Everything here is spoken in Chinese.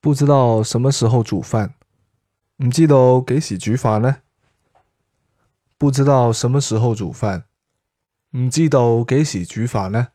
不知道什么时候煮饭。唔知道几时煮饭呢？不知道什么时候煮饭。唔知道几时煮饭呢？